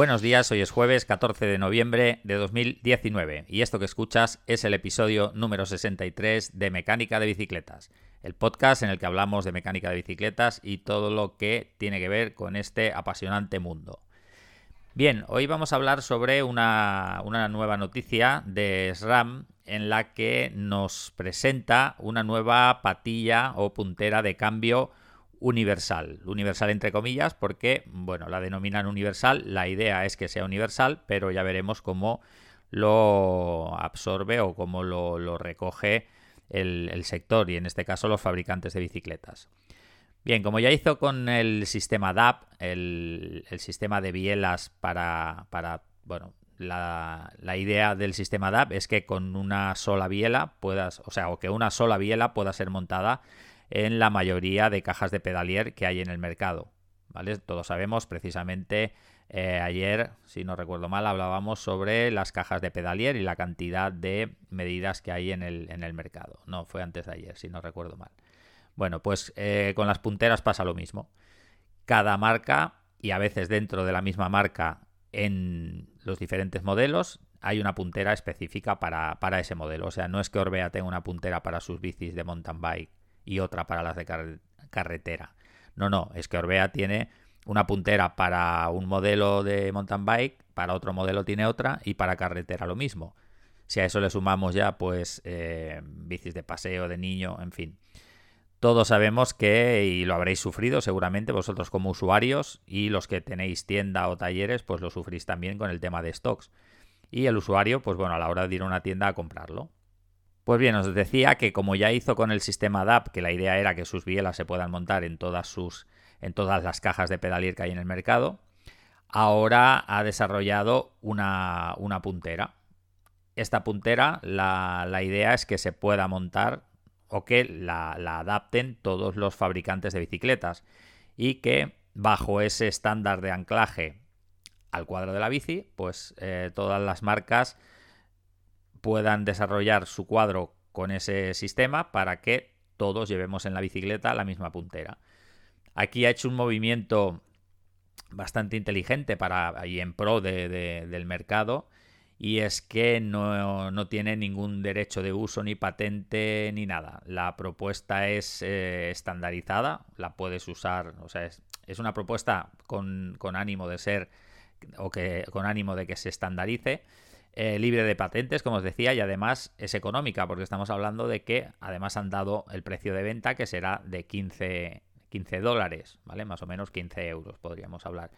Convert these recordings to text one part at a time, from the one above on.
Buenos días, hoy es jueves 14 de noviembre de 2019 y esto que escuchas es el episodio número 63 de Mecánica de Bicicletas, el podcast en el que hablamos de mecánica de bicicletas y todo lo que tiene que ver con este apasionante mundo. Bien, hoy vamos a hablar sobre una, una nueva noticia de SRAM en la que nos presenta una nueva patilla o puntera de cambio universal. Universal entre comillas porque, bueno, la denominan universal, la idea es que sea universal, pero ya veremos cómo lo absorbe o cómo lo, recoge el, sector y en este caso los fabricantes de bicicletas. Bien, como ya hizo con el sistema DAP, el, sistema de bielas para, bueno, la, la, idea del sistema DAP es que con una sola biela puedas, o sea, o que una sola biela pueda ser montada en la mayoría de cajas de pedalier que hay en el mercado. ¿vale? Todos sabemos precisamente eh, ayer, si no recuerdo mal, hablábamos sobre las cajas de pedalier y la cantidad de medidas que hay en el, en el mercado. No, fue antes de ayer, si no recuerdo mal. Bueno, pues eh, con las punteras pasa lo mismo. Cada marca, y a veces dentro de la misma marca en los diferentes modelos, hay una puntera específica para, para ese modelo. O sea, no es que Orbea tenga una puntera para sus bicis de mountain bike y otra para las de carretera. No, no, es que Orbea tiene una puntera para un modelo de mountain bike, para otro modelo tiene otra y para carretera lo mismo. Si a eso le sumamos ya, pues, eh, bicis de paseo, de niño, en fin. Todos sabemos que, y lo habréis sufrido seguramente vosotros como usuarios, y los que tenéis tienda o talleres, pues lo sufrís también con el tema de stocks. Y el usuario, pues bueno, a la hora de ir a una tienda a comprarlo. Pues bien, os decía que como ya hizo con el sistema DAP, que la idea era que sus bielas se puedan montar en todas sus en todas las cajas de pedalier que hay en el mercado, ahora ha desarrollado una, puntera. Esta puntera, la, idea es que se pueda montar o que la, adapten todos los fabricantes de bicicletas y que bajo ese estándar de anclaje al cuadro de la bici, pues eh, todas las marcas puedan desarrollar su cuadro con ese sistema para que todos llevemos en la bicicleta la misma puntera. Aquí ha hecho un movimiento bastante inteligente para y en pro del mercado y es que no, tiene ningún derecho de uso ni patente ni nada. La propuesta es eh, estandarizada, la puedes usar, o sea, es, es una propuesta con, con, ánimo de ser o que con ánimo de que se estandarice eh, libre de patentes, como os decía, y además es económica, porque estamos hablando de que además han dado el precio de venta que será de 15, 15 dólares, ¿vale? Más o menos 15 euros, podríamos hablar.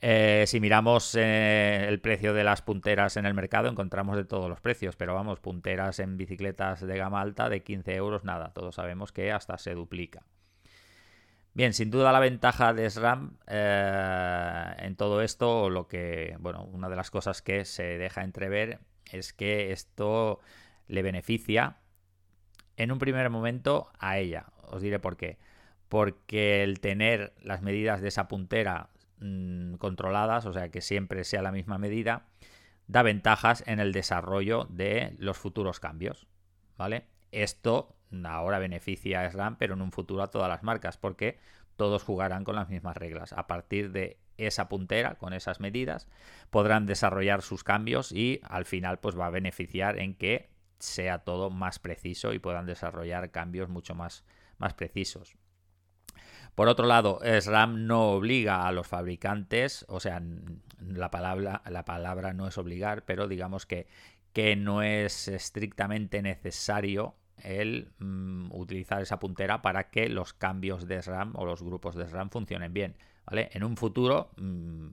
Eh, si miramos eh, el precio de las punteras en el mercado, encontramos de todos los precios, pero vamos, punteras en bicicletas de gama alta de 15 euros, nada, todos sabemos que hasta se duplica. Bien, sin duda la ventaja de SRAM eh, en todo esto, lo que, bueno, una de las cosas que se deja entrever es que esto le beneficia en un primer momento a ella. Os diré por qué. Porque el tener las medidas de esa puntera mm, controladas, o sea, que siempre sea la misma medida, da ventajas en el desarrollo de los futuros cambios. ¿Vale? Esto ahora beneficia a SRAM, pero en un futuro a todas las marcas, porque todos jugarán con las mismas reglas. A partir de esa puntera, con esas medidas, podrán desarrollar sus cambios y al final pues va a beneficiar en que sea todo más preciso y puedan desarrollar cambios mucho más, más precisos. Por otro lado, SRAM no obliga a los fabricantes, o sea, la palabra, la palabra no es obligar, pero digamos que, que no es estrictamente necesario el mm, utilizar esa puntera para que los cambios de SRAM o los grupos de SRAM funcionen bien. ¿vale? En un futuro mm,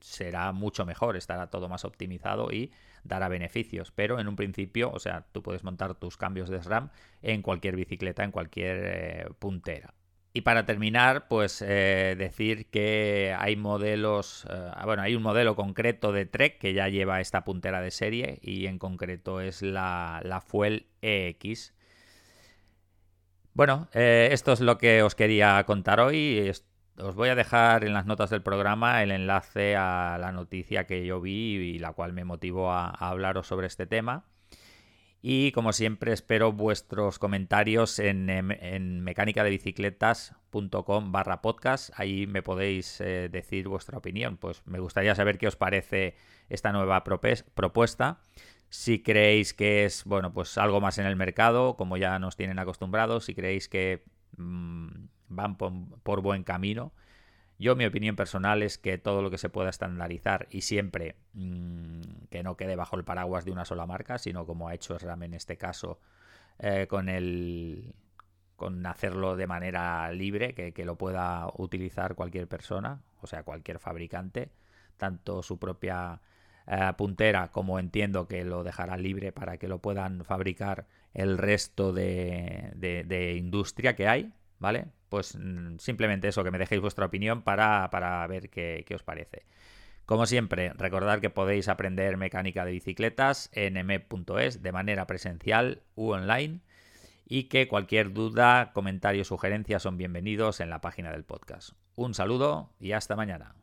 será mucho mejor, estará todo más optimizado y dará beneficios, pero en un principio, o sea, tú puedes montar tus cambios de SRAM en cualquier bicicleta, en cualquier eh, puntera. Y para terminar, pues eh, decir que hay modelos, eh, bueno, hay un modelo concreto de Trek que ya lleva esta puntera de serie y en concreto es la, la Fuel EX. Bueno, eh, esto es lo que os quería contar hoy. Os voy a dejar en las notas del programa el enlace a la noticia que yo vi y la cual me motivó a hablaros sobre este tema. Y como siempre espero vuestros comentarios en, en mecánicadebicicletas.com barra podcast. Ahí me podéis eh, decir vuestra opinión. Pues me gustaría saber qué os parece esta nueva propuesta. Si creéis que es, bueno, pues algo más en el mercado, como ya nos tienen acostumbrados, si creéis que mm, van por, buen camino. Yo mi opinión personal es que todo lo que se pueda estandarizar y siempre mm, que no quede bajo el paraguas de una sola marca, sino como ha hecho SRAM en este caso eh, con el con hacerlo de manera libre, que, que, lo pueda utilizar cualquier persona, o sea, cualquier fabricante, tanto su propia eh, puntera, como entiendo que lo dejará libre para que lo puedan fabricar el resto de, industria que hay, ¿vale? Pues mm, simplemente eso, que me dejéis vuestra opinión para, ver qué, qué, os parece. Como siempre, recordad que podéis aprender mecánica de bicicletas en m.es de manera presencial u online y que cualquier duda, comentario o sugerencia son bienvenidos en la página del podcast. Un saludo y hasta mañana.